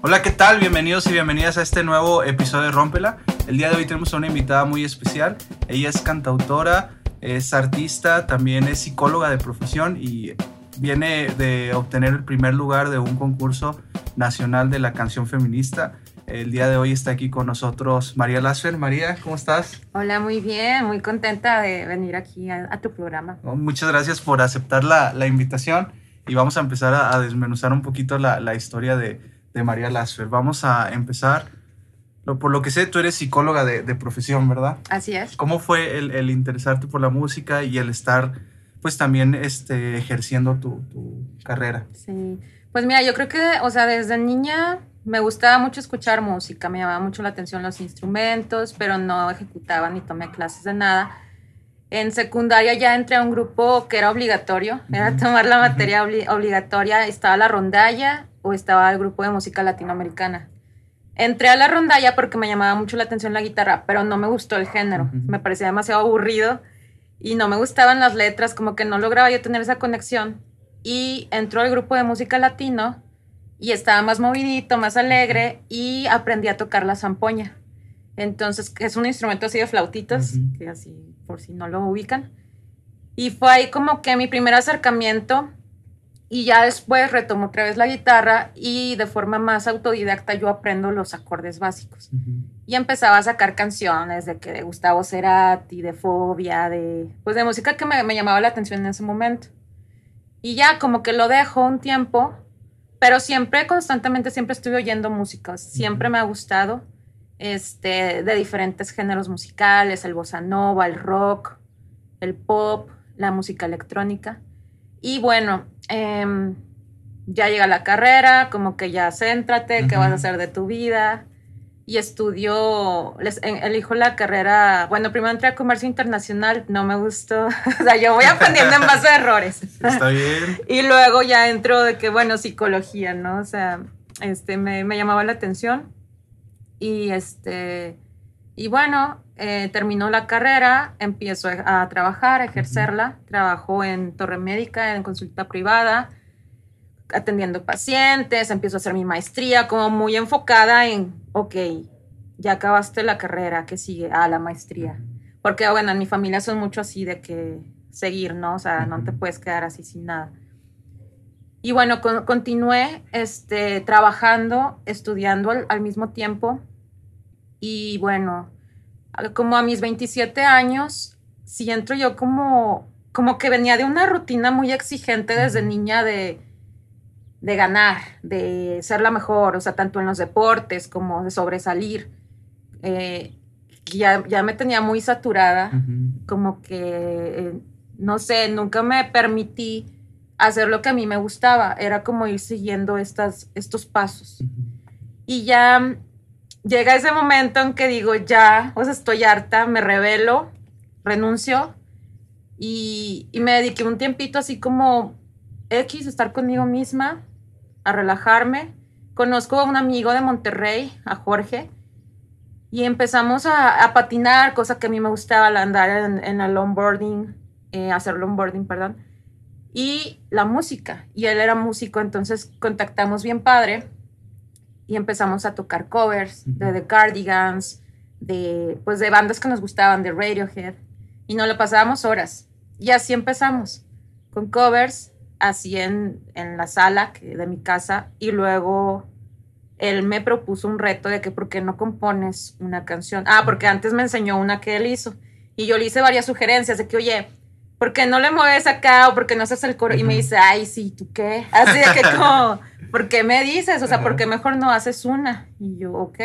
Hola, ¿qué tal? Bienvenidos y bienvenidas a este nuevo episodio de Rómpela. El día de hoy tenemos a una invitada muy especial. Ella es cantautora, es artista, también es psicóloga de profesión y viene de obtener el primer lugar de un concurso nacional de la canción feminista. El día de hoy está aquí con nosotros María Lasfer. María, ¿cómo estás? Hola, muy bien, muy contenta de venir aquí a, tu programa. Oh, muchas gracias por aceptar la, la, invitación y vamos a empezar a, desmenuzar un poquito la, la historia de, de, María Lasfer. Vamos a empezar, por lo que sé, tú eres psicóloga de, de profesión, ¿verdad? Así es. ¿Cómo fue el, el, interesarte por la música y el estar, pues también este, ejerciendo tu, tu carrera? Sí, pues mira, yo creo que, o sea, desde niña me gustaba mucho escuchar música, me llamaba mucho la atención los instrumentos, pero no ejecutaba ni tomé clases de nada. En secundaria ya entré a un grupo que era obligatorio, era tomar la materia obligatoria, estaba la rondalla o estaba el grupo de música latinoamericana. Entré a la rondalla porque me llamaba mucho la atención la guitarra, pero no me gustó el género, me parecía demasiado aburrido y no me gustaban las letras, como que no lograba yo tener esa conexión. Y entró el grupo de música latino y estaba más movidito, más alegre y aprendí a tocar la zampoña. Entonces, es un instrumento así de flautitas, que así, por si no lo ubican. Y fue ahí como que mi primer acercamiento y ya después retomo otra vez la guitarra y de forma más autodidacta yo aprendo los acordes básicos. Y empezaba a sacar canciones de que de Gustavo Cerati, de Fobia, de pues de música que me, me llamaba la atención en ese momento. Y ya como que lo dejo un tiempo pero siempre, constantemente, siempre estuve oyendo música, siempre me ha gustado, este, de diferentes géneros musicales, el bossa nova, el rock, el pop, la música electrónica. Y bueno, em, ya llega la carrera, como que ya céntrate, qué vas a hacer de tu vida y estudió, les, elijo la carrera, bueno, primero entré a comercio internacional, no me gustó, o sea, yo voy aprendiendo en base a errores. Está bien. y luego ya entro de que, bueno, psicología, ¿no? O sea, este, me, me llamaba la atención y este, y bueno, eh, terminó la carrera, empiezo a, trabajar, a ejercerla, trabajo en Torre Médica, en consulta privada, atendiendo pacientes, empiezo a hacer mi maestría, como muy enfocada en, ok, ya acabaste la carrera, ¿qué sigue? Ah, la maestría. Porque, bueno, en mi familia son mucho así de que seguir, ¿no? O sea, no te puedes quedar así sin nada. Y bueno, continué este, trabajando, estudiando al, al, mismo tiempo. Y bueno, como a mis 27 años, siento yo como, como que venía de una rutina muy exigente desde niña de de ganar, de ser la mejor, o sea, tanto en los deportes como de sobresalir. Eh, ya, ya, me tenía muy saturada, como que, eh, no sé, nunca me permití hacer lo que a mí me gustaba, era como ir siguiendo estas, estos pasos. Y ya llega ese momento en que digo, ya, sea, estoy harta, me revelo, renuncio y, y me dediqué un tiempito así como X, estar conmigo misma, a relajarme. Conozco a un amigo de Monterrey, a Jorge, y empezamos a, patinar, cosa que a mí me gustaba, andar en, en el longboarding, eh, hacer longboarding, perdón, y la música. Y él era músico, entonces contactamos bien padre y empezamos a tocar covers de The Cardigans, de, pues de bandas que nos gustaban, de Radiohead, y nos lo pasábamos horas. Y así empezamos, con covers así en, en la sala de mi casa y luego él me propuso un reto de que por qué no compones una canción. Ah, porque antes me enseñó una que él hizo y yo le hice varias sugerencias de que, oye, ¿por qué no le mueves acá o por qué no haces el coro? Y me dice, ay, sí, ¿tú qué? Así de que como, ¿por qué me dices? O sea, ¿por qué mejor no haces una? Y yo, ok,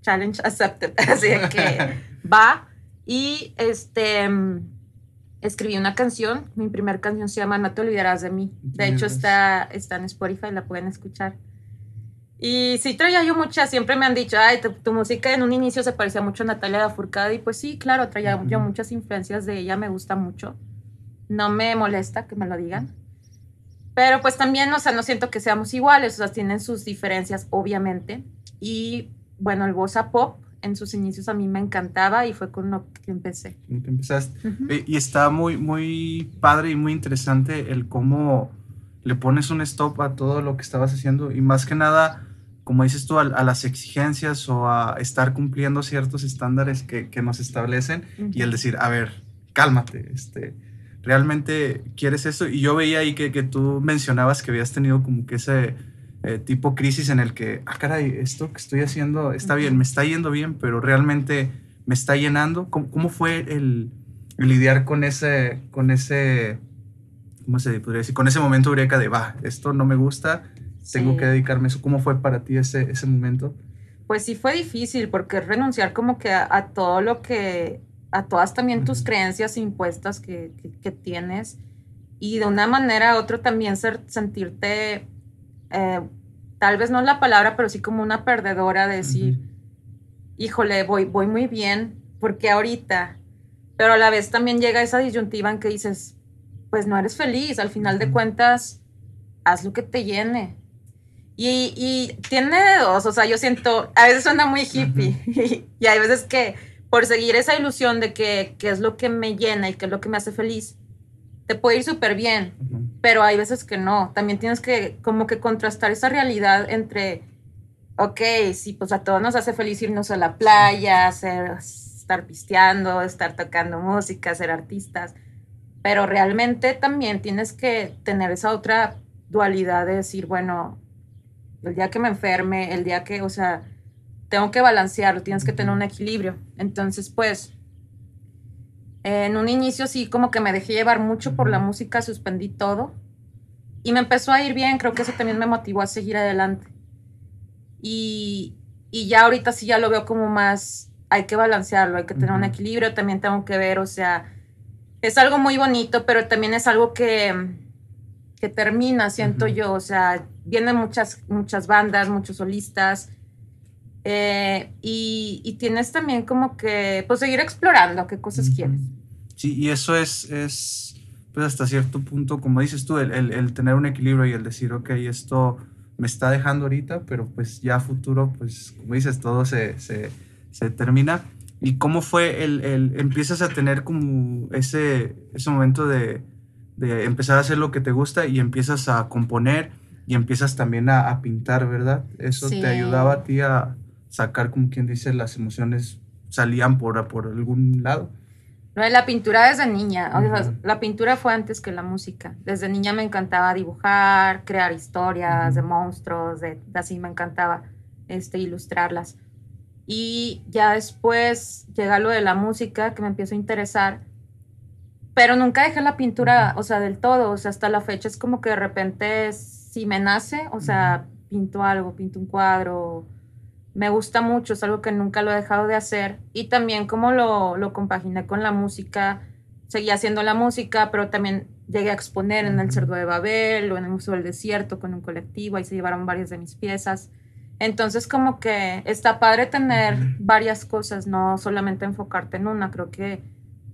challenge accepted. Así de que va. Y este escribí una canción. Mi primera canción se llama No te olvidarás de mí. De hecho, está, está en Spotify, la pueden escuchar. Y sí traía yo mucha, siempre me han dicho, ay, tu, música en un inicio se parecía mucho a Natalia Lafourcade. Y pues sí, claro, traía yo muchas influencias de ella, me gusta mucho. No me molesta que me lo digan. Pero pues también, o sea, no siento que seamos iguales, o sea, tienen sus diferencias, obviamente. Y bueno, el bossa pop en sus inicios a mí me encantaba y fue con lo que empecé. Empezaste. Y está muy, muy padre y muy interesante el cómo le pones un stop a todo lo que estabas haciendo y más que nada como dices tú, a, las exigencias o a estar cumpliendo ciertos estándares que, que nos establecen y el decir, a ver, cálmate, este, realmente quieres eso. Y yo veía ahí que, que tú mencionabas que habías tenido como que ese eh, tipo crisis en el que, ah, caray, esto que estoy haciendo está bien, me está yendo bien, pero realmente me está llenando. ¿Cómo, cómo fue el, lidiar con ese, con ese, ¿cómo se podría decir? Con ese momento eureka de, va, esto no me gusta, tengo que dedicarme a eso. ¿Cómo fue para ti ese, ese momento? Pues sí fue difícil porque renunciar como que a, todo lo que, a todas también tus creencias impuestas que, que, tienes y de una manera u otra también ser, sentirte, eh, tal vez no la palabra, pero sí como una perdedora, de decir, híjole, voy, voy muy bien, porque ahorita, pero a la vez también llega esa disyuntiva en que dices, pues no eres feliz, al final de cuentas, haz lo que te llene. Y, tiene dos, o sea, yo siento, a veces suena muy hippie y, hay veces que por seguir esa ilusión de que, es lo que me llena y que es lo que me hace feliz, te puede ir súper bien, pero hay veces que no. También tienes que como que contrastar esa realidad entre, ok, sí, pues a todos nos hace feliz irnos a la playa, hacer, estar pisteando, estar tocando música, ser artistas, pero realmente también tienes que tener esa otra dualidad de decir, bueno, el día que me enferme, el día que, o sea, tengo que balancearlo, tienes que tener un equilibrio. Entonces, pues, en un inicio sí, como que me dejé llevar mucho por la música, suspendí todo y me empezó a ir bien, creo que eso también me motivó a seguir adelante. Y, y ya ahorita sí ya lo veo como más, hay que balancearlo, hay que tener un equilibrio, también tengo que ver, o sea, es algo muy bonito, pero también es algo que, que termina, siento yo, o sea, vienen muchas, muchas bandas, muchos solistas, eh, y, tienes también como que, pues, seguir explorando qué cosas quieres. Sí, y eso es, es, pues, hasta cierto punto, como dices tú, el, el, tener un equilibrio y el decir, ok, esto me está dejando ahorita, pero pues ya a futuro, pues, como dices, todo se, se, se termina. ¿Y cómo fue el, el, empiezas a tener como ese, ese momento de, de empezar a hacer lo que te gusta y empiezas a componer y empiezas también a, pintar, ¿verdad? Eso te ayudaba a ti a sacar, como quien dice, las emociones salían por, por algún lado. No, la pintura desde niña, la pintura fue antes que la música. Desde niña me encantaba dibujar, crear historias de monstruos, de, así me encantaba este, ilustrarlas. Y ya después llega lo de la música que me empiezo a interesar pero nunca dejé la pintura, o sea, del todo, o sea, hasta la fecha es como que de repente si me nace, o sea, pinto algo, pinto un cuadro, me gusta mucho, es algo que nunca lo he dejado de hacer. Y también como lo, lo compaginé con la música, seguí haciendo la música, pero también llegué a exponer en el Cerdo de Babel o en el Museo del Desierto con un colectivo, ahí se llevaron varias de mis piezas. Entonces como que está padre tener varias cosas, no solamente enfocarte en una, creo que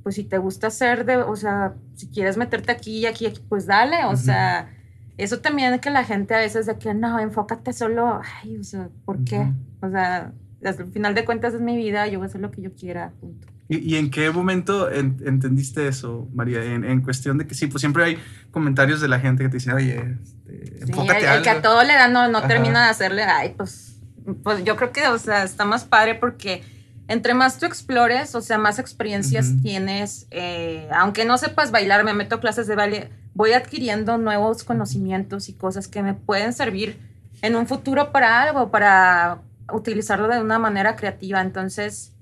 pues si te gusta hacer de, o sea, si quieres meterte aquí y aquí, pues dale, o sea, eso también que la gente a veces de que no, enfócate solo, ay, o sea, ¿por qué? O sea, al final de cuentas es mi vida, yo voy a hacer lo que yo quiera, punto. ¿Y, en qué momento entendiste eso, María? En, cuestión de que sí, pues siempre hay comentarios de la gente que te dicen, oye, este, sí, el, que a todo le da no, no termina de hacerle, ay, pues, pues yo creo que, o sea, está más padre porque entre más tú explores, o sea, más experiencias tienes. Eh, aunque no sepas bailar, me meto a clases de baile, voy adquiriendo nuevos conocimientos y cosas que me pueden servir en un futuro para algo, para utilizarlo de una manera creativa. Entonces,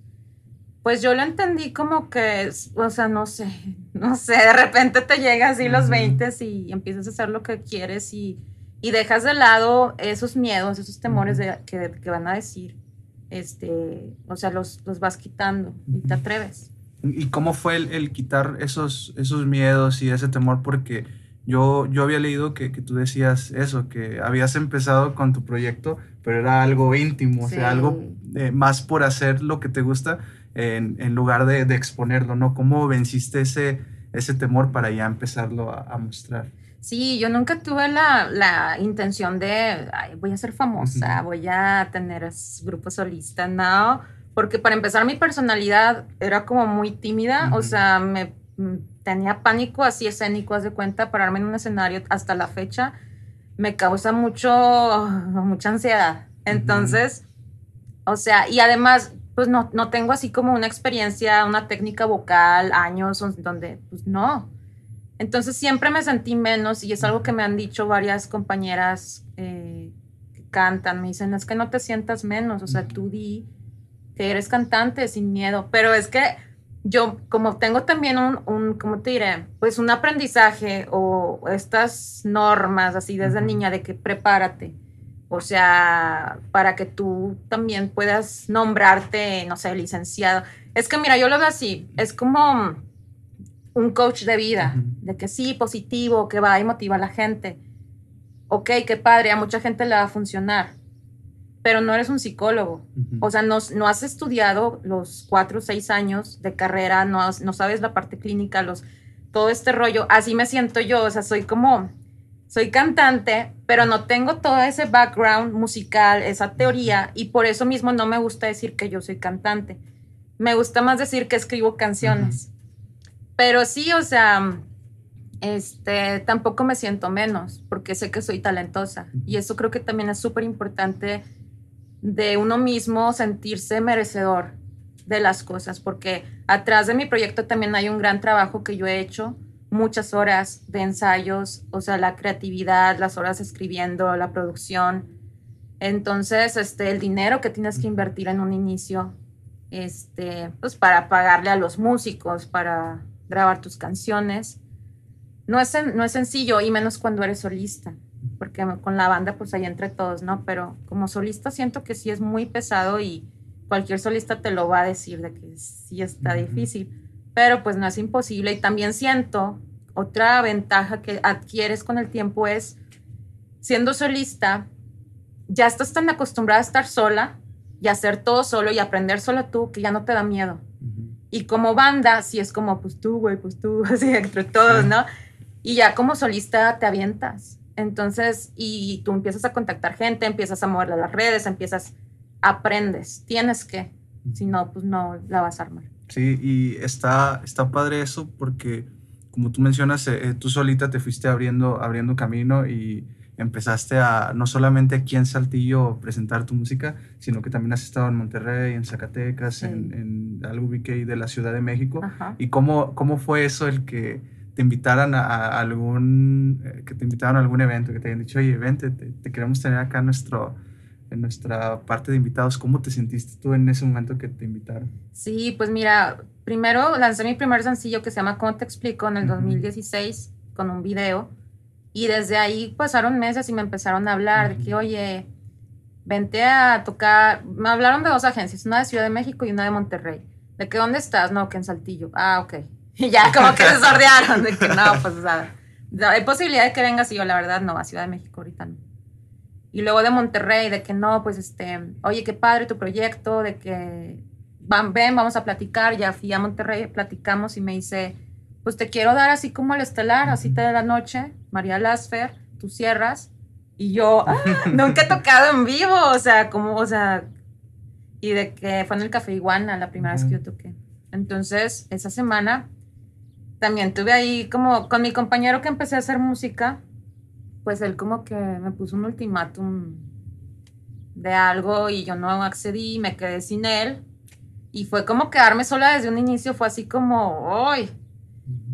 pues yo lo entendí como que, o sea, no sé, no sé, de repente te llegas así los 20 y empiezas a hacer lo que quieres y, dejas de lado esos miedos, esos temores de, que, que van a decir este, o sea, los, los vas quitando y te atreves. ¿Y cómo fue el, quitar esos, esos miedos y ese temor? Porque yo, yo había leído que, que, tú decías eso, que habías empezado con tu proyecto, pero era algo íntimo, o sea, algo eh, más por hacer lo que te gusta en, en lugar de, de, exponerlo, ¿no? ¿Cómo venciste ese, ese temor para ya empezarlo a, a mostrar? Sí, yo nunca tuve la, la intención de, voy a ser famosa, voy a tener grupos solistas, no, porque para empezar mi personalidad era como muy tímida, o sea, me mm, tenía pánico así escénico, haz de cuenta, pararme en un escenario hasta la fecha me causa mucho, mucha ansiedad. Entonces, o sea, y además, pues no, no tengo así como una experiencia, una técnica vocal, años donde, pues no. Entonces siempre me sentí menos y es algo que me han dicho varias compañeras eh, que cantan, me dicen, es que no te sientas menos, o sea, tú di que eres cantante sin miedo, pero es que yo como tengo también un, un ¿cómo te diré? Pues un aprendizaje o estas normas así desde niña de que prepárate, o sea, para que tú también puedas nombrarte, no sé, licenciado. Es que mira, yo lo veo así, es como un coach de vida, de que sí, positivo, que va y motiva a la gente. Ok, qué padre, a mucha gente le va a funcionar, pero no eres un psicólogo. O sea, no, no, has estudiado los cuatro o seis años de carrera, no, no sabes la parte clínica, los, todo este rollo. Así me siento yo, o sea, soy como, soy cantante, pero no tengo todo ese background musical, esa teoría, y por eso mismo no me gusta decir que yo soy cantante. Me gusta más decir que escribo canciones. Pero sí, o sea, este, tampoco me siento menos porque sé que soy talentosa y eso creo que también es súper importante de uno mismo sentirse merecedor de las cosas porque atrás de mi proyecto también hay un gran trabajo que yo he hecho, muchas horas de ensayos, o sea, la creatividad, las horas escribiendo, la producción. Entonces, este, el dinero que tienes que invertir en un inicio, este, pues para pagarle a los músicos, para grabar tus canciones. No es, no es sencillo, y menos cuando eres solista, porque con la banda pues hay entre todos, ¿no? Pero como solista siento que sí es muy pesado y cualquier solista te lo va a decir de que sí está difícil, pero pues no es imposible. Y también siento, otra ventaja que adquieres con el tiempo es, siendo solista, ya estás tan acostumbrada a estar sola y hacer todo solo y aprender solo tú que ya no te da miedo. Y como banda, sí es como, pues tú, güey, pues tú, así entre todos, ¿no? Y ya como solista te avientas. Entonces, y tú empiezas a contactar gente, empiezas a moverle las redes, empiezas, aprendes, tienes que, si no, pues no la vas a armar. Sí, y está, está padre eso porque, como tú mencionas, eh, tú solita te fuiste abriendo, abriendo camino y empezaste a no solamente aquí en Saltillo presentar tu música, sino que también has estado en Monterrey, en Zacatecas, en, en algo de la Ciudad de México. ¿Y cómo, cómo fue eso el que te invitaran a, algún, eh, que te invitaron a algún evento, que te hayan dicho, oye, vente, te, queremos tener acá en, nuestro, en nuestra parte de invitados. ¿Cómo te sentiste tú en ese momento que te invitaron? Sí, pues mira, primero lancé mi primer sencillo que se llama ¿Cómo te explico? en el 2016 con un video y desde ahí pasaron meses y me empezaron a hablar de que, oye, vente a tocar. Me hablaron de dos agencias, una de Ciudad de México y una de Monterrey. ¿De que dónde estás? No, que en Saltillo. Ah, ok. Y ya como que se sordearon de que no, pues, o sea, hay posibilidad de que vengas y yo, la verdad, no, a Ciudad de México ahorita no. Y luego de Monterrey, de que no, pues, este, oye, qué padre tu proyecto, de que, van, ven, vamos a platicar. Ya fui a Monterrey, platicamos y me dice, pues te quiero dar así como el estelar, así te de la noche, María Lasfer, tú cierras. Y yo, ah, nunca he tocado en vivo, o sea, como, o sea, y de que fue en el Café Iguana la primera vez que yo toqué. Entonces, esa semana también tuve ahí como con mi compañero que empecé a hacer música, pues él como que me puso un ultimátum de algo y yo no accedí, me quedé sin él. Y fue como quedarme sola desde un inicio, fue así como, ¡ay!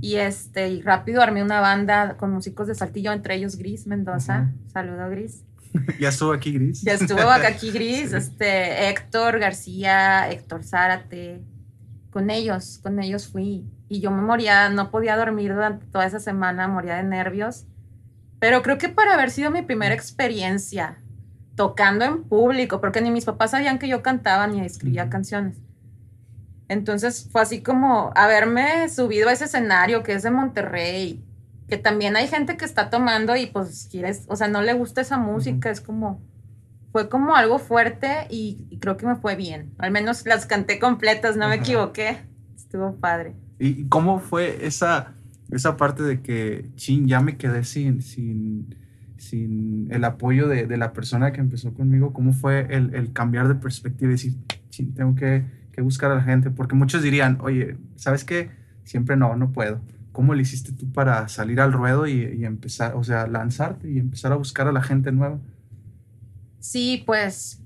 Y este, y rápido armé una banda con músicos de Saltillo, entre ellos Gris Mendoza. Saludo Gris. ya estuvo aquí Gris. Ya estuvo aquí Gris, este, Héctor García, Héctor Zárate. Con ellos, con ellos fui. Y yo me moría, no podía dormir durante toda esa semana, moría de nervios. Pero creo que para haber sido mi primera experiencia tocando en público, porque ni mis papás sabían que yo cantaba ni escribía canciones. Entonces fue así como haberme subido a ese escenario que es de Monterrey, que también hay gente que está tomando y pues quieres, o sea, no le gusta esa música, es como, fue como algo fuerte y, creo que me fue bien. Al menos las canté completas, no me equivoqué. Estuvo padre. ¿Y cómo fue esa, esa parte de que, chin, ya me quedé sin, sin, sin el apoyo de, de la persona que empezó conmigo? ¿Cómo fue el, el cambiar de perspectiva y decir, chin, tengo que buscar a la gente, porque muchos dirían, oye, ¿sabes qué? Siempre no, no puedo. ¿Cómo le hiciste tú para salir al ruedo y, empezar, o sea, lanzarte y empezar a buscar a la gente nueva? Sí, pues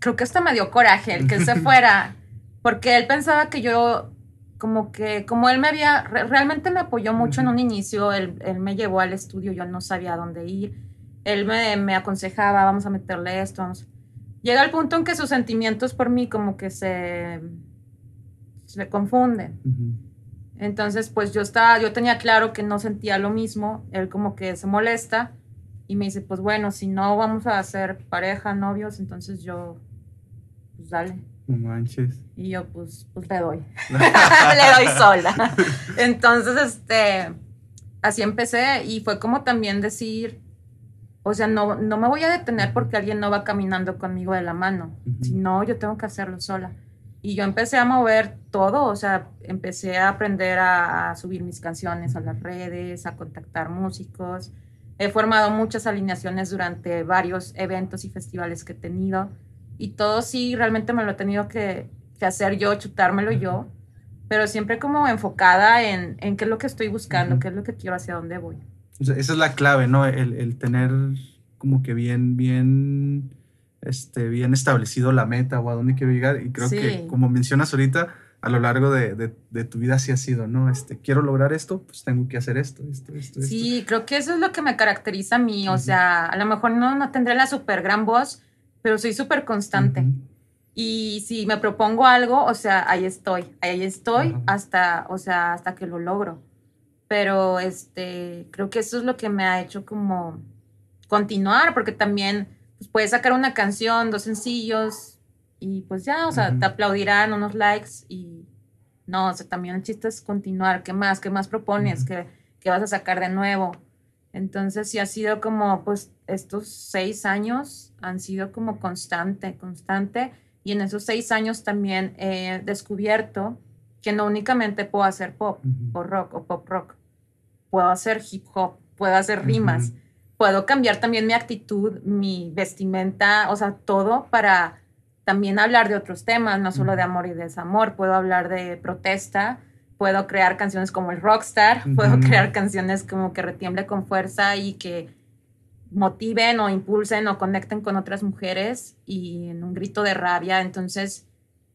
creo que hasta me dio coraje el que él se fuera, porque él pensaba que yo, como que, como él me había, realmente me apoyó mucho en un inicio, él, él, me llevó al estudio, yo no sabía dónde ir, él me, me aconsejaba, vamos a meterle esto, vamos. Llega el punto en que sus sentimientos por mí como que se, se confunden. Entonces, pues yo estaba, yo tenía claro que no sentía lo mismo, él como que se molesta y me dice, pues bueno, si no vamos a ser pareja, novios, entonces yo, pues dale. No manches. Y yo, pues, pues le doy. le doy sola. Entonces, este, así empecé y fue como también decir, o sea, no, no me voy a detener porque alguien no va caminando conmigo de la mano, sino yo tengo que hacerlo sola. Y yo empecé a mover todo, o sea, empecé a aprender a, subir mis canciones a las redes, a contactar músicos. He formado muchas alineaciones durante varios eventos y festivales que he tenido. Y todo sí, realmente me lo he tenido que, hacer yo, chutármelo yo, pero siempre como enfocada en, en, qué es lo que estoy buscando, qué es lo que quiero, hacia dónde voy. esa es la clave, ¿no? El, el tener como que bien, bien este, bien establecido la meta o a dónde quiero llegar. Y creo que, como mencionas ahorita, a lo largo de, de, tu vida sí ha sido, ¿no? Este, quiero lograr esto, pues tengo que hacer esto, esto, esto. Sí, creo que eso es lo que me caracteriza a mí. O sea, a lo mejor no, no tendré la súper gran voz, pero soy súper constante. Y si me propongo algo, o sea, ahí estoy, ahí estoy hasta, o sea, hasta que lo logro. Pero este, creo que eso es lo que me ha hecho como continuar, porque también pues puedes sacar una canción, dos sencillos y pues ya, o sea, te aplaudirán unos likes y no, o sea, también el chiste es continuar, ¿qué más? ¿Qué más propones? ¿Qué, vas a sacar de nuevo? Entonces sí ha sido como, pues estos seis años han sido como constante, constante. Y en esos seis años también he descubierto que no únicamente puedo hacer pop o rock o pop rock, puedo hacer hip hop, puedo hacer rimas puedo cambiar también mi actitud, mi vestimenta, o sea, todo para también hablar de otros temas, no solo de amor y desamor, puedo hablar de protesta, puedo crear canciones como el rockstar, puedo crear canciones como que retiemble con fuerza y que motiven o impulsen o conecten con otras mujeres y en un grito de rabia. Entonces,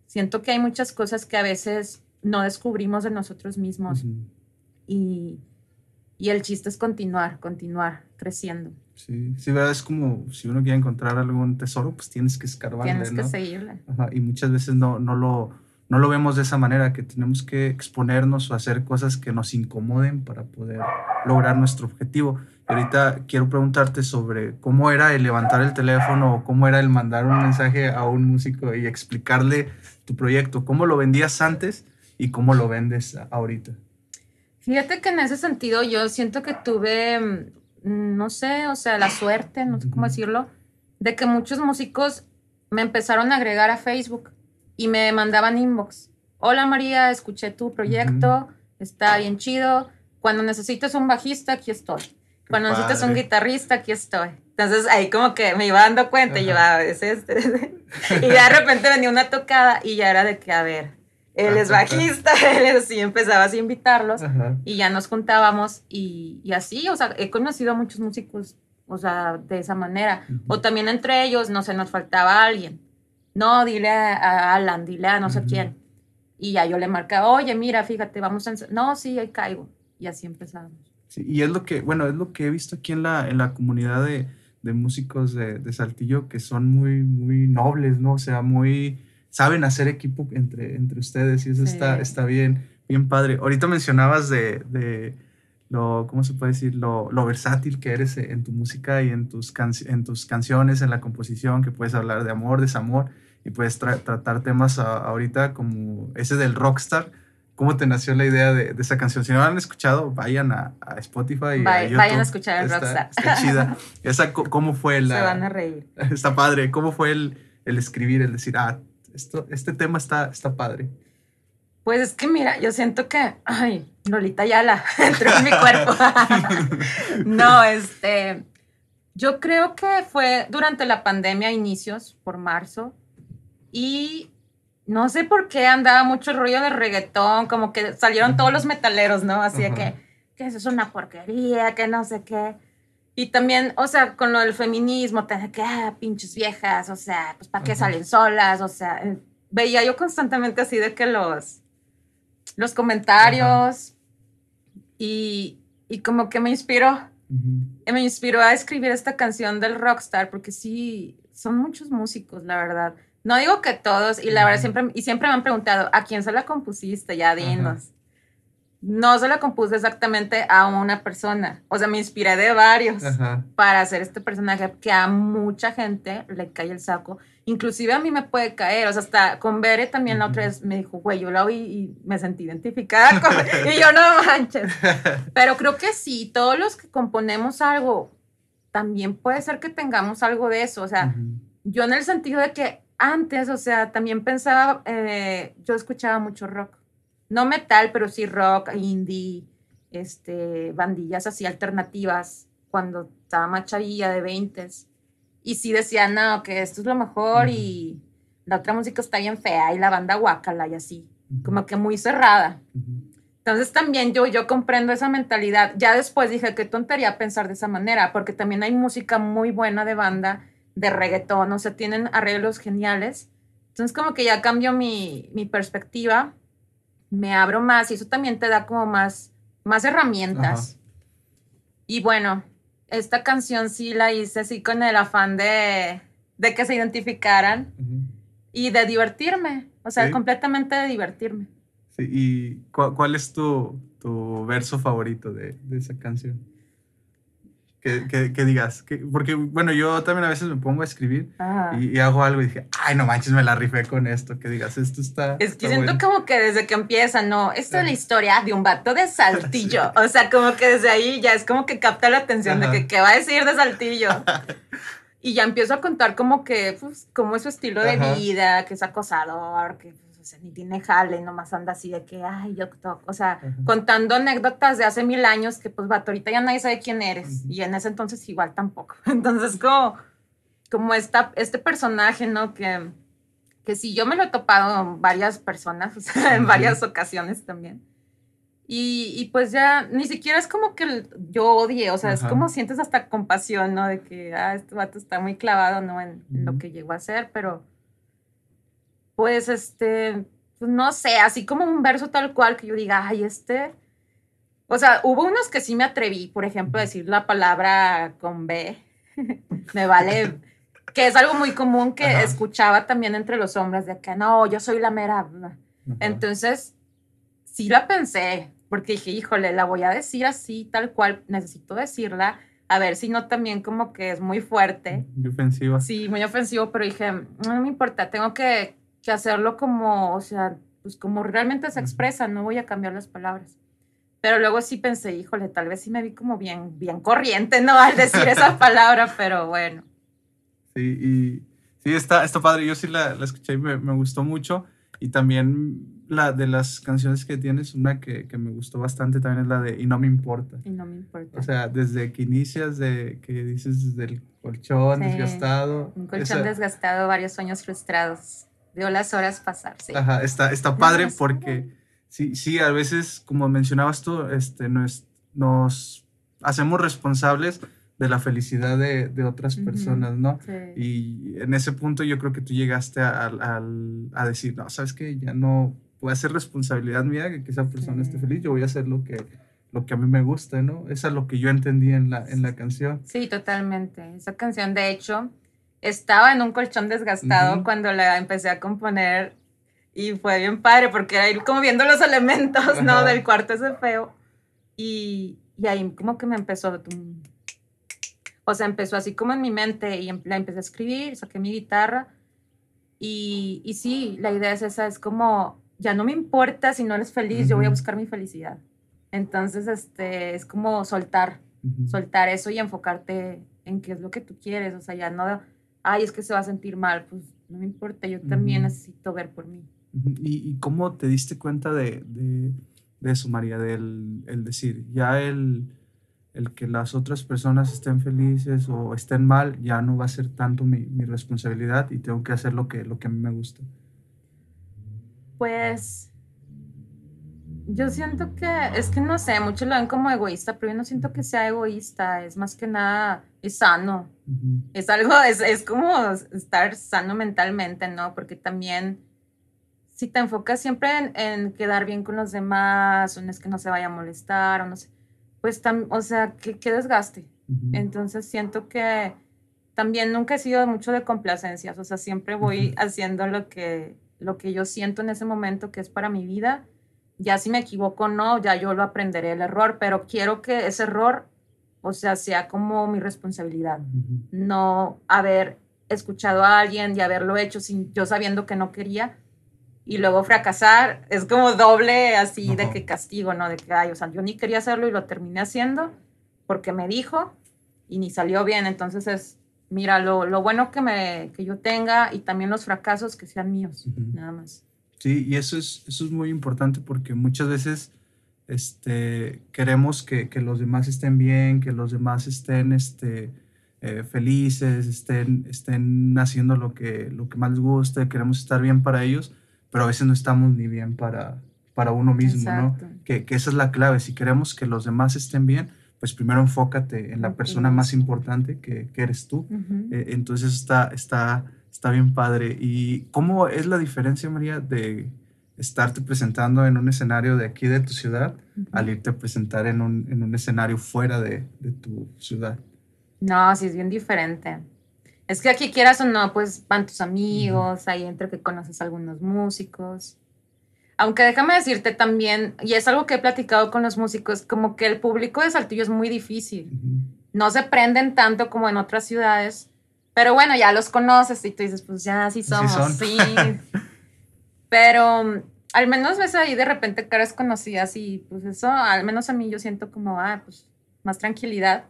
siento que hay muchas cosas que a veces no descubrimos de nosotros mismos y y el chiste es continuar, continuar creciendo. Sí, sí, es como si uno quiere encontrar algún tesoro, pues tienes que escarbarle, Tienes que seguirle. Ajá, y muchas veces no, no, lo, no lo vemos de esa manera, que tenemos que exponernos o hacer cosas que nos incomoden para poder lograr nuestro objetivo. Ahorita quiero preguntarte sobre cómo era el levantar el teléfono o cómo era el mandar un mensaje a un músico y explicarle tu proyecto, cómo lo vendías antes y cómo lo vendes ahorita. Fíjate que en ese sentido yo siento que tuve, mm, no sé, o sea, la suerte, no sé cómo decirlo, de que muchos músicos me empezaron a agregar a Facebook y me mandaban inbox. Hola María, escuché tu proyecto, está bien chido. Cuando necesites un bajista, aquí estoy. Cuando necesites un guitarrista, aquí estoy. Entonces ahí como que me iba dando cuenta y yo, ah, es este. y de repente venía una tocada y ya era de que, a ver, él es bajista, él es así, empezaba así a invitarlos y ya nos juntábamos y, y, así, o sea, he conocido a muchos músicos, o sea, de esa manera. O también entre ellos, no sé, nos faltaba alguien. No, dile a Alan, dile a no sé quién. Y ya yo le marcaba, oye, mira, fíjate, vamos a... No, sí, ahí caigo. Y así empezamos. Sí, y es lo que, bueno, es lo que he visto aquí en la, en la comunidad de, de músicos de, de Saltillo que son muy, muy nobles, ¿no? O sea, muy saben hacer equipo entre, entre ustedes y eso está, está bien, bien padre. Ahorita mencionabas de, de lo, ¿cómo se puede decir? Lo, lo, versátil que eres en tu música y en tus, en tus canciones, en la composición, que puedes hablar de amor, desamor y puedes tratar temas ahorita como ese del rockstar. ¿Cómo te nació la idea de, de esa canción? Si no la han escuchado, vayan a, a Spotify. Y a vayan a escuchar el Rockstar. Está chida. Esa, ¿Cómo fue la...? Se van a reír. Está padre. ¿Cómo fue el, el escribir, el decir, ah, esto, este tema está, está padre. Pues es que mira, yo siento que, ay, Lolita Yala entró en mi cuerpo. no, este, yo creo que fue durante la pandemia, inicios, por marzo, y no sé por qué andaba mucho rollo de reggaetón, como que salieron todos los metaleros, ¿no? Así de que, que eso es una porquería, que no sé qué. Y también, o sea, con lo del feminismo, te que, ah, pinches viejas, o sea, pues para qué salen solas, o sea, eh, veía yo constantemente así de que los, los comentarios y, y, como que me inspiró, me inspiró a escribir esta canción del rockstar, porque sí, son muchos músicos, la verdad. No digo que todos, y la verdad siempre, y siempre me han preguntado, ¿a quién se la compusiste? Ya dinos no se la compuse exactamente a una persona. O sea, me inspiré de varios para hacer este personaje que a mucha gente le cae el saco. Inclusive a mí me puede caer. O sea, hasta con Bere también la otra vez me dijo, güey, yo la oí y me sentí identificada. Con... y yo no manches. Pero creo que sí, todos los que componemos algo, también puede ser que tengamos algo de eso. O sea, yo en el sentido de que antes, o sea, también pensaba, eh, yo escuchaba mucho rock. No metal, pero sí rock, indie, este, bandillas así alternativas, cuando estaba más chavilla de 20 y sí decía, no, que esto es lo mejor y la otra música está bien fea y la banda guacala y así, como que muy cerrada. Entonces también yo, yo comprendo esa mentalidad. Ya después dije, qué tontería pensar de esa manera, porque también hay música muy buena de banda, de reggaetón, o sea, tienen arreglos geniales. Entonces como que ya cambio mi, mi perspectiva me abro más y eso también te da como más, más herramientas. Y bueno, esta canción sí la hice así con el afán de, de que se identificaran y de divertirme, o sea, completamente de divertirme. Sí, ¿Y cuál es tu, tu verso favorito de, de esa canción? Que, que, digas. Que, porque, bueno, yo también a veces me pongo a escribir y, hago algo y dije, ay, no manches, me la rifé con esto. Que digas, esto está. Es que siento como que desde que empieza, no, esta es la historia de un vato de saltillo. O sea, como que desde ahí ya es como que capta la atención de que, ¿qué va a decir de saltillo? y ya empiezo a contar como que, pues, como es su estilo de vida, que es acosador, que ni tiene jale, nomás anda así de que, ay, yo toco, o sea, contando anécdotas de hace mil años que pues, vato, ahorita ya nadie sabe quién eres, y en ese entonces igual tampoco. Entonces, como, como esta, este personaje, ¿no? Que, que sí, yo me lo he topado en varias personas, o sea, en varias ocasiones también. Y, y, pues ya ni siquiera es como que yo odie, o sea, es como sientes hasta compasión, ¿no? De que, ah, este vato está muy clavado, ¿no? En, en lo que llegó a ser, pero pues este, pues, no sé, así como un verso tal cual que yo diga, ay, este, o sea, hubo unos que sí me atreví, por ejemplo, a decir la palabra con B, me vale, que es algo muy común que escuchaba también entre los hombres, de que no, yo soy la mera. Entonces, sí la pensé, porque dije, híjole, la voy a decir así, tal cual, necesito decirla, a ver si no también como que es muy fuerte. Muy ofensiva. Sí, muy ofensivo, pero dije, no me importa, tengo que hacerlo como, o sea, pues como realmente se expresa, no voy a cambiar las palabras. Pero luego sí pensé, híjole, tal vez sí me vi como bien, bien corriente, ¿no? Al decir esa palabra, pero bueno. Sí, y sí, está, está padre. Yo sí la, la escuché y me, me, gustó mucho. Y también la de las canciones que tienes, una que, que, me gustó bastante también es la de Y no me importa. Y no me importa. O sea, desde que inicias, de que dices desde el colchón desgastado. Un colchón desgastado, varios sueños frustrados veo las horas pasar, sí. Ajá, está, está padre porque sí, sí, a veces, como mencionabas tú, este, nos, nos hacemos responsables de la felicidad de, de otras personas, ¿no? Sí. Y en ese punto yo creo que tú llegaste a, a, a decir, no, sabes que ya no puede ser responsabilidad mía que, esa persona esté feliz, yo voy a hacer lo que, lo que a mí me gusta, ¿no? Eso es lo que yo entendí en la, en la canción. Sí, totalmente. Esa canción, de hecho, estaba en un colchón desgastado cuando la empecé a componer y fue bien padre porque era ir como viendo los elementos, ¿no? Del cuarto ese feo. Y, y, ahí como que me empezó, o sea, empezó así como en mi mente y em, la empecé a escribir, saqué mi guitarra y, y sí, la idea es esa, es como, ya no me importa si no eres feliz, yo voy a buscar mi felicidad. Entonces, este, es como soltar, soltar eso y enfocarte en qué es lo que tú quieres, o sea, ya no ay, es que se va a sentir mal, pues no me importa, yo también necesito ver por mí. ¿Y, cómo te diste cuenta de, de, eso, María? Del el decir, ya el, el, que las otras personas estén felices o estén mal, ya no va a ser tanto mi, mi responsabilidad y tengo que hacer lo que, lo que a mí me gusta. Pues Yo siento que, es que no sé, muchos lo ven como egoísta, pero yo no siento que sea egoísta, es más que nada, es sano. Es algo, es, es, como estar sano mentalmente, ¿no? Porque también, si te enfocas siempre en, en, quedar bien con los demás, o en es que no se vaya a molestar, o no sé, pues, tam, o sea, qué, qué desgaste. Entonces siento que también nunca he sido mucho de complacencias, o sea, siempre voy haciendo lo que, lo que yo siento en ese momento que es para mi vida ya si me equivoco no, ya yo lo aprenderé el error, pero quiero que ese error, o sea, sea como mi responsabilidad, no haber escuchado a alguien y haberlo hecho sin yo sabiendo que no quería y luego fracasar, es como doble así de que castigo, ¿no? De que, ay, o sea, yo ni quería hacerlo y lo terminé haciendo porque me dijo y ni salió bien, entonces es, mira, lo, lo bueno que, me, que yo tenga y también los fracasos que sean míos, nada más. Sí, y eso es, eso es muy importante porque muchas veces este, queremos que, que los demás estén bien, que los demás estén este, eh, felices, estén, estén haciendo lo que, lo que más les guste, queremos estar bien para ellos, pero a veces no estamos ni bien para, para uno mismo, ¿no? Que, que, esa es la clave. Si queremos que los demás estén bien, pues primero enfócate en la persona más importante que, que eres tú. Eh, entonces está, está, Está bien padre. ¿Y cómo es la diferencia, María, de estarte presentando en un escenario de aquí de tu ciudad al irte a presentar en un, en un escenario fuera de, de, tu ciudad? No, sí, es bien diferente. Es que aquí quieras o no, pues van tus amigos, ahí entre que conoces a algunos músicos. Aunque déjame decirte también, y es algo que he platicado con los músicos, como que el público de Saltillo es muy difícil. No se prenden tanto como en otras ciudades pero bueno, ya los conoces y tú dices, pues ya, sí somos, sí. Pero al menos ves ahí de repente caras conocidas y pues eso, al menos a mí yo siento como, ah, pues más tranquilidad.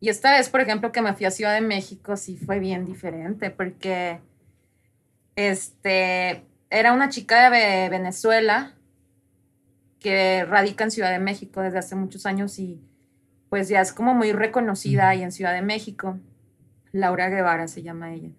Y esta vez, por ejemplo, que me fui a Ciudad de México, sí fue bien diferente porque este, era una chica de Venezuela que radica en Ciudad de México desde hace muchos años y pues ya es como muy reconocida ahí en Ciudad de México. Laura Guevara se llama ella.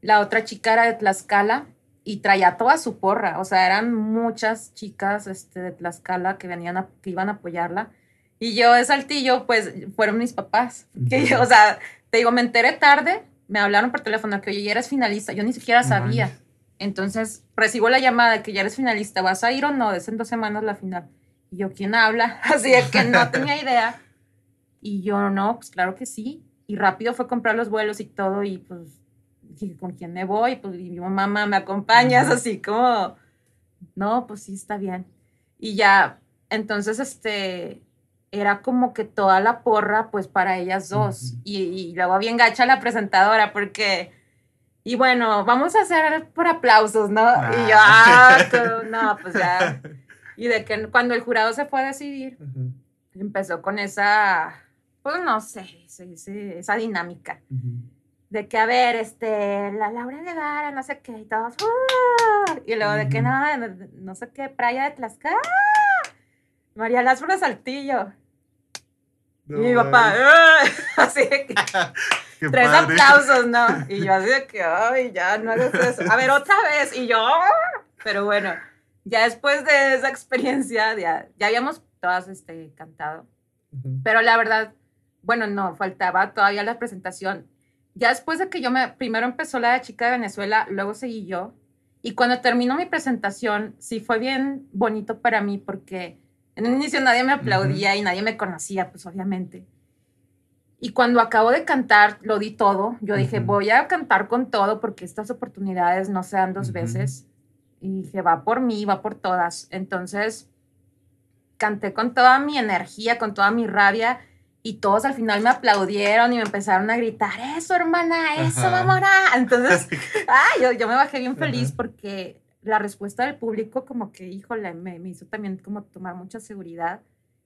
La otra chica era de Tlaxcala y traía toda su porra, o sea, eran muchas chicas este, de Tlaxcala que venían a, que iban a apoyarla. Y yo de Saltillo, pues fueron mis papás. Que o sea, te digo, me enteré tarde, me hablaron por teléfono que, oye, ya eres finalista. Yo ni siquiera sabía. Entonces recibo la llamada de que ya eres finalista, ¿vas a ir o no? Es en dos semanas la final. Y yo, ¿quién habla? Así de que no tenía idea. Y yo, no, pues claro que sí y rápido fue comprar los vuelos y todo y pues dije, ¿con quién me voy? Pues y mi mamá, ¿me acompañas? Así como, no, pues sí, está bien. Y ya, entonces, este, era como que toda la porra, pues para ellas dos. y, y, luego bien gacha la presentadora porque, y bueno, vamos a hacer por aplausos, ¿no? Y yo, ah, ah no, pues ya. Y de que cuando el jurado se fue a decidir, empezó con esa pues no sé, esa dinámica. De que, a ver, este, la Laura Guevara, no sé qué, y todos, ¡ah! y luego de que no, no sé qué, playa de Tlaxcala, María Lázaro Saltillo. y mi papá, así de que, tres aplausos, ¿no? Y yo así de que, ay, ya no hagas eso. A ver, otra vez, y yo, ¡ah! pero bueno, ya después de esa experiencia, ya, ya habíamos todas este, cantado. Pero la verdad, bueno, no, faltaba todavía la presentación. Ya después de que yo me, primero empezó la de chica de Venezuela, luego seguí yo. Y cuando terminó mi presentación, sí fue bien bonito para mí porque en un inicio nadie me aplaudía y nadie me conocía, pues obviamente. Y cuando acabo de cantar, lo di todo. Yo dije, voy a cantar con todo porque estas oportunidades no se dan dos veces. Y dije, va por mí, va por todas. Entonces, canté con toda mi energía, con toda mi rabia y todos al final me aplaudieron y me empezaron a gritar, eso hermana, eso mamona. Entonces, ay, yo, yo, me bajé bien feliz porque la respuesta del público como que, híjole, me, me hizo también como tomar mucha seguridad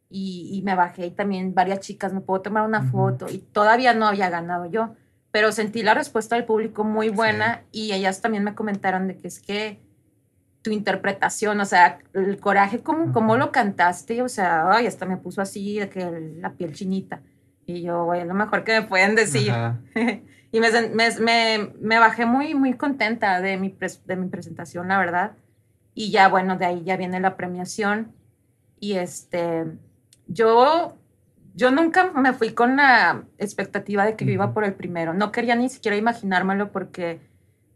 y, y, me bajé y también varias chicas, me puedo tomar una foto y todavía no había ganado yo, pero sentí la respuesta del público muy buena y ellas también me comentaron de que es que tu interpretación, o sea, el coraje, ¿cómo, cómo lo cantaste? O sea, ay, hasta me puso así de que la piel chinita. Y yo, güey, lo mejor que me pueden decir. y me, me, me, bajé muy, muy contenta de mi, de mi presentación, la verdad. Y ya, bueno, de ahí ya viene la premiación. Y este, yo, yo nunca me fui con la expectativa de que yo iba por el primero. No quería ni siquiera imaginármelo porque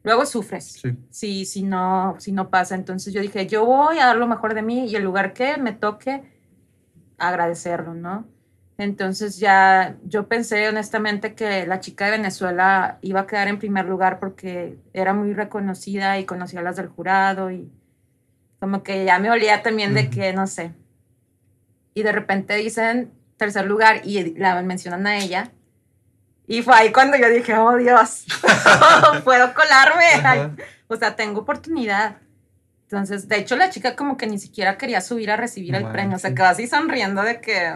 luego sufres. Sí. Si, si, no, si no pasa. Entonces yo dije, yo voy a dar lo mejor de mí y el lugar que me toque, agradecerlo, ¿no? Entonces ya yo pensé honestamente que la chica de Venezuela iba a quedar en primer lugar porque era muy reconocida y conocía a las del jurado y como que ya me olía también de que, no sé. Y de repente dicen tercer lugar y la mencionan a ella. Y fue ahí cuando yo dije, oh Dios, puedo colarme. O sea, tengo oportunidad. Entonces, de hecho, la chica como que ni siquiera quería subir a recibir el premio. O sea, quedó así sonriendo de que...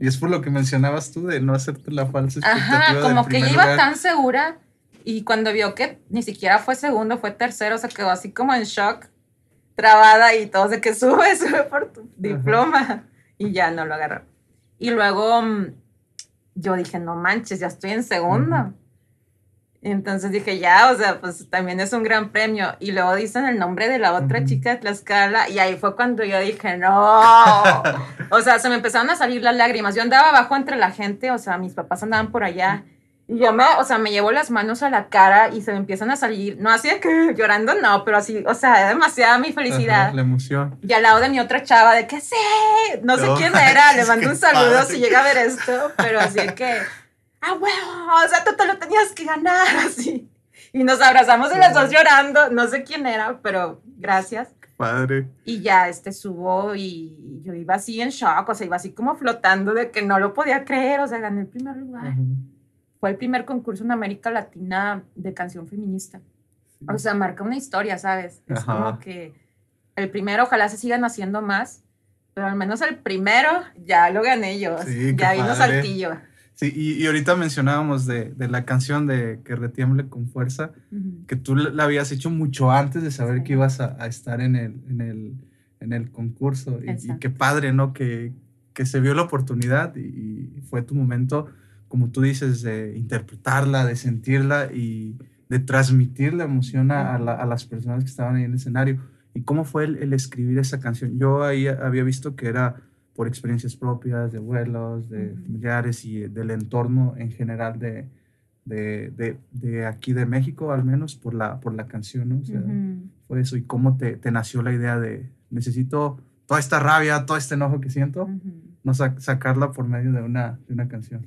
Y es por lo que mencionabas tú de no hacerte la falsa expectativa Ajá, como que ella iba tan segura y cuando vio que ni siquiera fue segundo, fue tercero, se quedó así como en shock, trabada y todo, de que sube, sube por tu diploma. Y ya no lo agarró. Y luego mm, yo dije, no manches, ya estoy en segundo. Entonces dije, ya, o sea, pues también es un gran premio. Y luego dicen el nombre de la otra chica de Tlaxcala y ahí fue cuando yo dije, no. o sea, se me empezaron a salir las lágrimas. Yo andaba abajo entre la gente, o sea, mis papás andaban por allá. Y yo me, o sea, me llevo las manos a la cara y se me empiezan a salir, no así de que llorando, no, pero así, o sea, demasiada mi felicidad. la emoción. Y al lado de mi otra chava, de que sí, no sé quién era, le mando un saludo si llega a ver esto, pero así que ah, bueno, o sea, tú te lo tenías que ganar, así. Y nos abrazamos y las dos llorando, no sé quién era, pero gracias. Padre. Y ya este subo y yo iba así en shock, o sea, iba así como flotando de que no lo podía creer, o sea, gané el primer lugar. Fue el primer concurso en América Latina de canción feminista. O sea, marca una historia, ¿sabes? Es como que el primero, ojalá se sigan haciendo más, pero al menos el primero ya lo gané yo. ya vino saltillo. Sí, y, ahorita mencionábamos de, de, la canción de Que retiemble con fuerza, que tú la habías hecho mucho antes de saber que ibas a, estar en el, en el, en el concurso. Y, qué padre, ¿no? Que, que se vio la oportunidad y, fue tu momento, como tú dices, de interpretarla, de sentirla y de transmitir la emoción a, a, las personas que estaban ahí en el escenario. ¿Y cómo fue el, el escribir esa canción? Yo ahí había visto que era por experiencias propias, de vuelos, de familiares y del entorno en general de, de, de, aquí de México, al menos por la, por la canción, ¿no? O sea, fue eso. ¿Y cómo te, te, nació la idea de necesito toda esta rabia, todo este enojo que siento, no sacarla por medio de una, de una canción?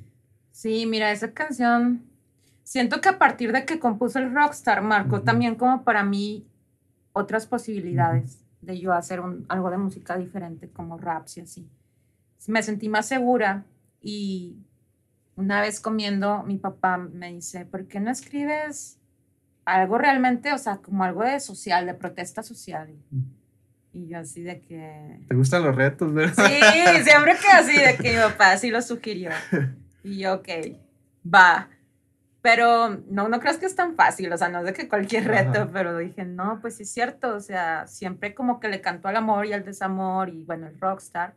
Sí, mira, esa canción, siento que a partir de que compuso el Rockstar, marcó también como para mí otras posibilidades de yo hacer un, algo de música diferente, como raps y así me sentí más segura y una vez comiendo, mi papá me dice, ¿por qué no escribes algo realmente, o sea, como algo de social, de protesta social? Y yo así de que... ¿Te gustan los retos, verdad? Sí, siempre que así, de que mi papá así lo sugirió. Y yo, ok, va. Pero no, no creas que es tan fácil, o sea, no es de que cualquier reto, pero dije, no, pues sí es cierto, o sea, siempre como que le cantó al amor y al desamor y bueno, el rockstar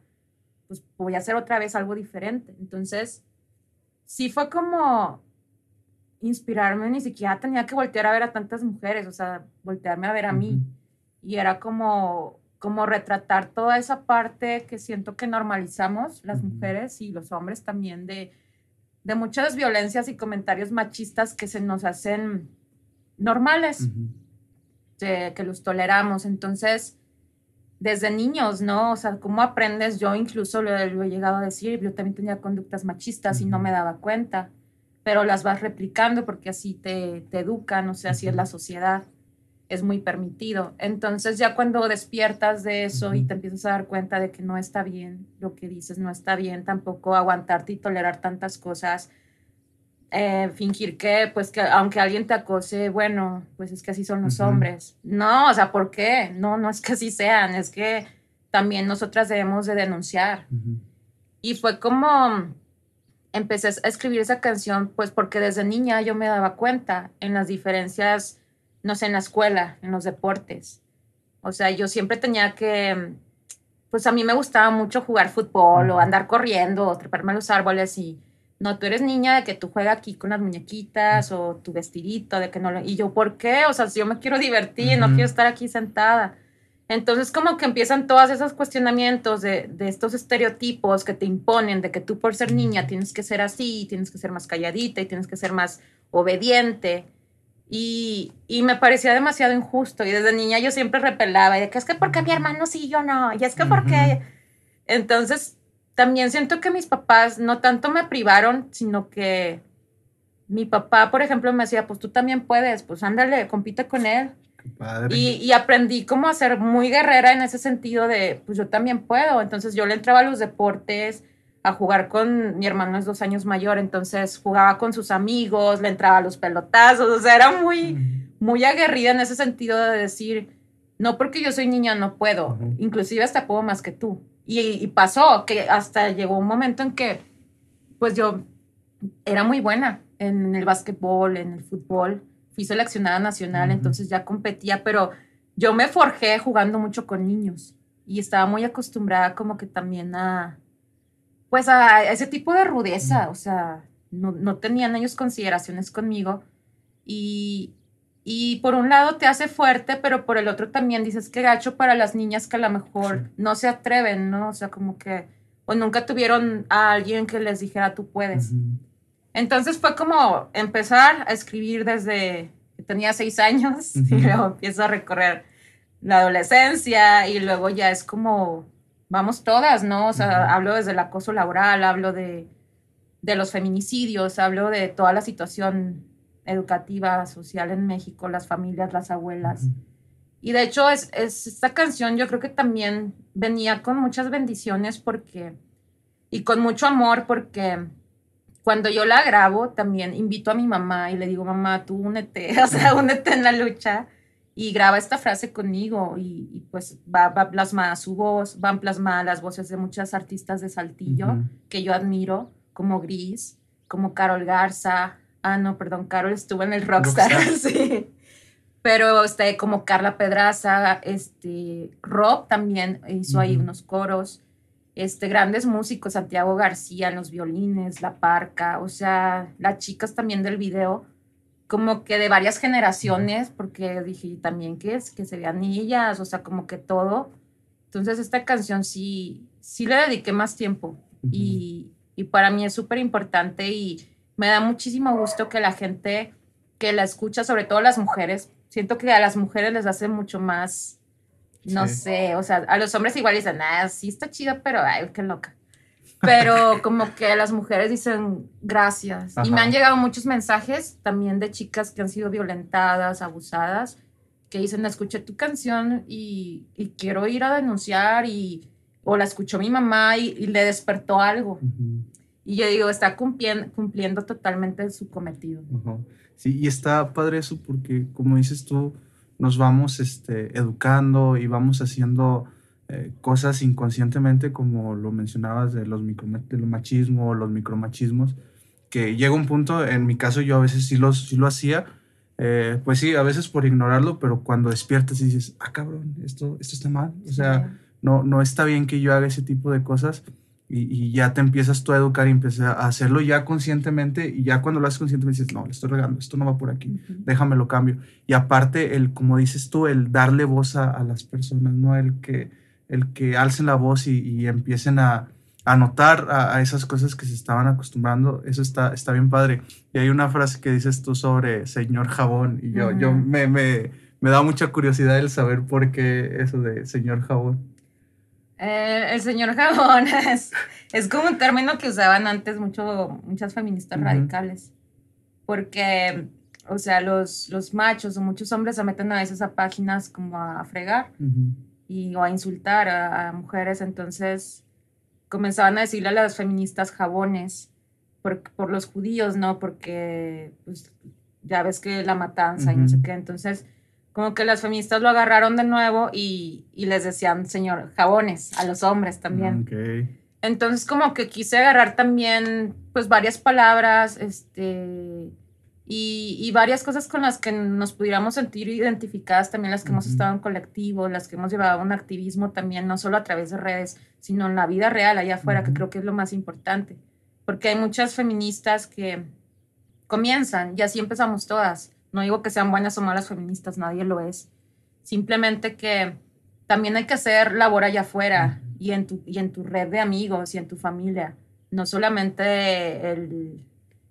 pues voy a hacer otra vez algo diferente. Entonces, sí fue como inspirarme, ni siquiera tenía que voltear a ver a tantas mujeres, o sea, voltearme a ver a mí. Y era como, como retratar toda esa parte que siento que normalizamos las mujeres y los hombres también de, de muchas violencias y comentarios machistas que se nos hacen normales, de, que los toleramos. Entonces, desde niños, ¿no? O sea, ¿cómo aprendes? Yo incluso lo, he llegado a decir, yo también tenía conductas machistas y no me daba cuenta, pero las vas replicando porque así te, te educan, o sea, así es la sociedad, es muy permitido. Entonces ya cuando despiertas de eso y te empiezas a dar cuenta de que no está bien, lo que dices no está bien, tampoco aguantarte y tolerar tantas cosas, eh, fingir que, pues, que aunque alguien te acose, bueno, pues es que así son los hombres. No, o sea, ¿por qué? No, no es que así sean, es que también nosotras debemos de denunciar. Y fue como empecé a escribir esa canción, pues porque desde niña yo me daba cuenta en las diferencias, no sé, en la escuela, en los deportes. O sea, yo siempre tenía que, pues a mí me gustaba mucho jugar fútbol o andar corriendo o treparme a los árboles y no, tú eres niña de que tú juegas aquí con las muñequitas o tu vestidito, de que no lo... Y yo, ¿por qué? O sea, si yo me quiero divertir, no quiero estar aquí sentada. Entonces como que empiezan todos esos cuestionamientos de, de, estos estereotipos que te imponen, de que tú por ser niña tienes que ser así, tienes que ser más calladita y tienes que ser más obediente. Y, y, me parecía demasiado injusto. Y desde niña yo siempre repelaba, y de que es que porque mi hermano sí, yo no, y es que porque... Entonces, también siento que mis papás no tanto me privaron, sino que mi papá, por ejemplo, me decía, pues tú también puedes, pues ándale, compite con él. Y, y, aprendí como a ser muy guerrera en ese sentido de, pues yo también puedo. Entonces yo le entraba a los deportes, a jugar con mi hermano es dos años mayor, entonces jugaba con sus amigos, le entraba a los pelotazos, o sea, era muy, muy aguerrida en ese sentido de decir, no porque yo soy niña no puedo, inclusive hasta puedo más que tú. Y, y, pasó que hasta llegó un momento en que, pues yo era muy buena en el básquetbol, en el fútbol, fui seleccionada nacional, entonces ya competía, pero yo me forjé jugando mucho con niños y estaba muy acostumbrada como que también a pues a ese tipo de rudeza, o sea, no, no tenían ellos consideraciones conmigo y, y, por un lado te hace fuerte, pero por el otro también dices que gacho para las niñas que a lo mejor no se atreven, ¿no? O sea, como que, o nunca tuvieron a alguien que les dijera tú puedes. Entonces fue como empezar a escribir desde que tenía seis años y luego empiezo a recorrer la adolescencia y luego ya es como vamos todas, ¿no? O sea, hablo desde el acoso laboral, hablo de, de, los feminicidios, hablo de toda la situación educativa, social en México, las familias, las abuelas. Y de hecho, es, es, esta canción yo creo que también venía con muchas bendiciones porque, y con mucho amor porque cuando yo la grabo también invito a mi mamá y le digo, mamá, tú únete, o sea, únete en la lucha y graba esta frase conmigo y, pues va, va, plasmada su voz, van plasmadas las voces de muchas artistas de Saltillo que yo admiro, como Gris, como Carol Garza, ah no, perdón, Carol estuvo en el Rockstar, sí. Pero este, como Carla Pedraza, este, Rob también hizo ahí unos coros, este, grandes músicos, Santiago García en los violines, La Parca, o sea, las chicas también del video, como que de varias generaciones, porque dije también que, es, que se vean ellas, o sea, como que todo. Entonces esta canción sí, sí le dediqué más tiempo y, y, para mí es súper importante y me da muchísimo gusto que la gente que la escucha, sobre todo las mujeres, siento que a las mujeres les hace mucho más, no sé, o sea, a los hombres igual dicen, ah, sí está chida, pero ay, qué loca pero como que las mujeres dicen gracias. Y me han llegado muchos mensajes también de chicas que han sido violentadas, abusadas, que dicen, escuché tu canción y, y quiero ir a denunciar y, o la escuchó mi mamá y, le despertó algo. Y yo digo, está cumpliendo, cumpliendo totalmente su cometido. Sí, y está padre eso porque, como dices tú, nos vamos este, educando y vamos haciendo eh, cosas inconscientemente, como lo mencionabas de los, micro, de machismo, los micromachismos, que llega un punto, en mi caso yo a veces sí, los, sí lo hacía, eh, pues sí, a veces por ignorarlo, pero cuando despiertas y dices, ah, cabrón, esto, esto está mal, o sea, no, no está bien que yo haga ese tipo de cosas. Y, y, ya te empiezas tú a educar y empiezas a hacerlo ya conscientemente y ya cuando lo haces conscientemente dices, no, le estoy regando, esto no va por aquí, déjame lo cambio. Y aparte, el, como dices tú, el darle voz a, a las personas, no el que, el que alcen la voz y, empiecen a, a notar a, esas cosas que se estaban acostumbrando, eso está, está bien padre. Y hay una frase que dices tú sobre señor jabón y yo, yo me, me, me, da mucha curiosidad el saber por qué eso de señor jabón. Eh, el señor jabón es, es, como un término que usaban antes mucho, muchas feministas radicales, porque, o sea, los, los machos o muchos hombres se meten a veces a páginas como a fregar y, o a insultar a, mujeres. Entonces comenzaban a decirle a las feministas jabones por, por los judíos, ¿no? Porque pues, ya ves que la matanza y no sé qué. Entonces, como que las feministas lo agarraron de nuevo y, y les decían, señor, jabones, a los hombres también. Entonces, como que quise agarrar también, pues, varias palabras, este y, varias cosas con las que nos pudiéramos sentir identificadas, también las que hemos estado en colectivo, las que hemos llevado un activismo también, no solo a través de redes, sino en la vida real allá afuera, que creo que es lo más importante. Porque hay muchas feministas que comienzan, y así empezamos todas. No digo que sean buenas o malas feministas, nadie lo es. Simplemente que también hay que hacer labor allá afuera y en tu, y en tu red de amigos y en tu familia. No solamente el,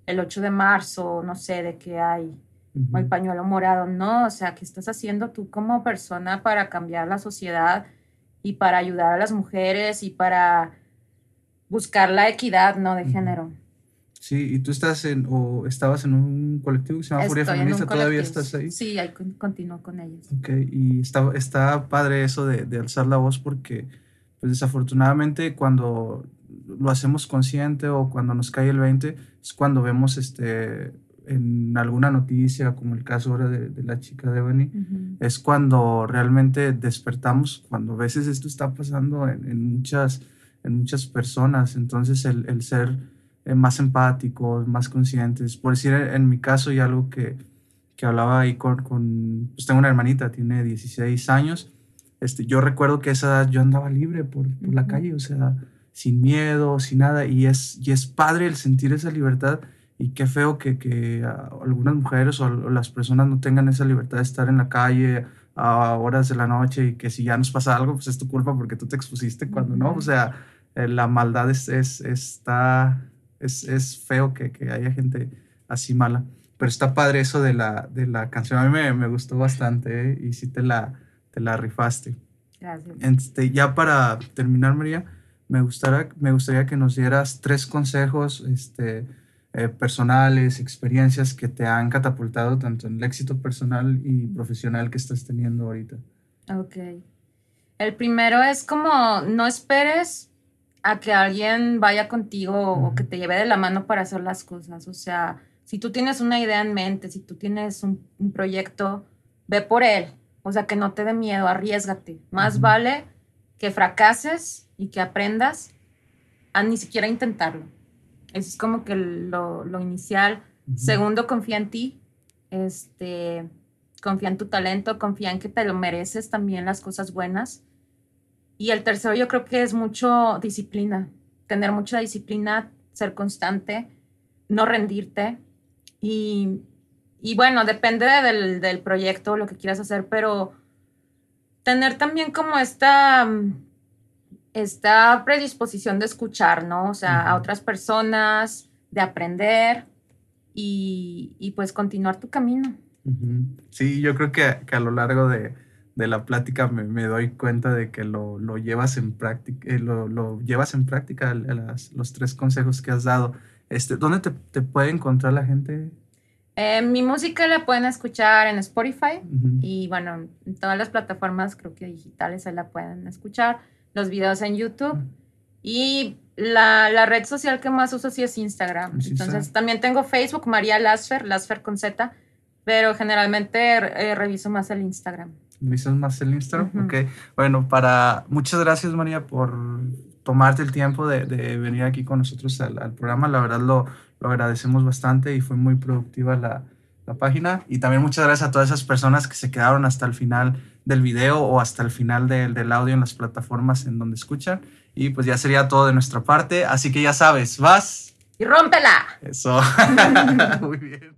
el 8 de marzo, no sé, de que hay o el pañuelo morado, no, o sea, ¿qué estás haciendo tú como persona para cambiar la sociedad y para ayudar a las mujeres y para buscar la equidad, ¿no? De género. Sí, y tú estás en, o estabas en un colectivo que se llama Furia Feminista, ¿todavía estás ahí? Sí, ahí continúo con ellos. Ok, y está, está padre eso de, de, alzar la voz porque, pues desafortunadamente, cuando lo hacemos consciente o cuando nos cae el 20, es cuando vemos este, en alguna noticia, como el caso ahora de, de la chica de Beni, es cuando realmente despertamos, cuando a veces esto está pasando en, en muchas, en muchas personas, entonces el, el ser eh, más empáticos, más conscientes. Por decir, en mi caso, y algo que, que hablaba ahí con, con, pues tengo una hermanita, tiene 16 años. Este, yo recuerdo que esa edad yo andaba libre por, por la calle, o sea, sin miedo, sin nada, y es, y es padre el sentir esa libertad. Y qué feo que, que algunas mujeres o, las personas no tengan esa libertad de estar en la calle a horas de la noche y que si ya nos pasa algo, pues es tu culpa porque tú te expusiste cuando no. O sea, eh, la maldad es, es, está, es, es feo que, que, haya gente así mala. Pero está padre eso de la, de la canción. A mí me, me gustó bastante ¿eh? y sí te la, te la rifaste. Gracias. Este, ya para terminar, María, me gustaría, me gustaría que nos dieras tres consejos este, eh, personales, experiencias que te han catapultado tanto en el éxito personal y profesional que estás teniendo ahorita. Ok. El primero es como no esperes a que alguien vaya contigo o que te lleve de la mano para hacer las cosas. O sea, si tú tienes una idea en mente, si tú tienes un, proyecto, ve por él. O sea, que no te dé miedo, arriesgate. Más vale que fracases y que aprendas a ni siquiera intentarlo. Eso es como que lo, lo inicial. Segundo, confía en ti. Este, confía en tu talento, confía en que te lo mereces también las cosas buenas. Y el tercero yo creo que es mucho disciplina, tener mucha disciplina, ser constante, no rendirte. Y, y bueno, depende del, del, proyecto, lo que quieras hacer, pero tener también como esta, esta predisposición de escuchar, ¿no? O sea, a otras personas, de aprender y, y, pues continuar tu camino. Sí, yo creo que, que a lo largo de, de la plática me, me, doy cuenta de que lo, lo llevas en práctica, eh, lo, lo, llevas en práctica las, los tres consejos que has dado. Este, ¿Dónde te, te puede encontrar la gente? Eh, mi música la pueden escuchar en Spotify y bueno, en todas las plataformas creo que digitales ahí la pueden escuchar, los videos en YouTube y la, la, red social que más uso sí es Instagram. Entonces también tengo Facebook, María Lasfer, Lasfer con Z, pero generalmente eh, reviso más el Instagram. ¿Visas más el Instagram? Ok. Bueno, para... Muchas gracias, María, por tomarte el tiempo de, de venir aquí con nosotros al, al, programa. La verdad lo, lo agradecemos bastante y fue muy productiva la, la página. Y también muchas gracias a todas esas personas que se quedaron hasta el final del video o hasta el final del, del audio en las plataformas en donde escuchan. Y pues ya sería todo de nuestra parte. Así que ya sabes, vas. Y rómpela. Eso. Muy bien.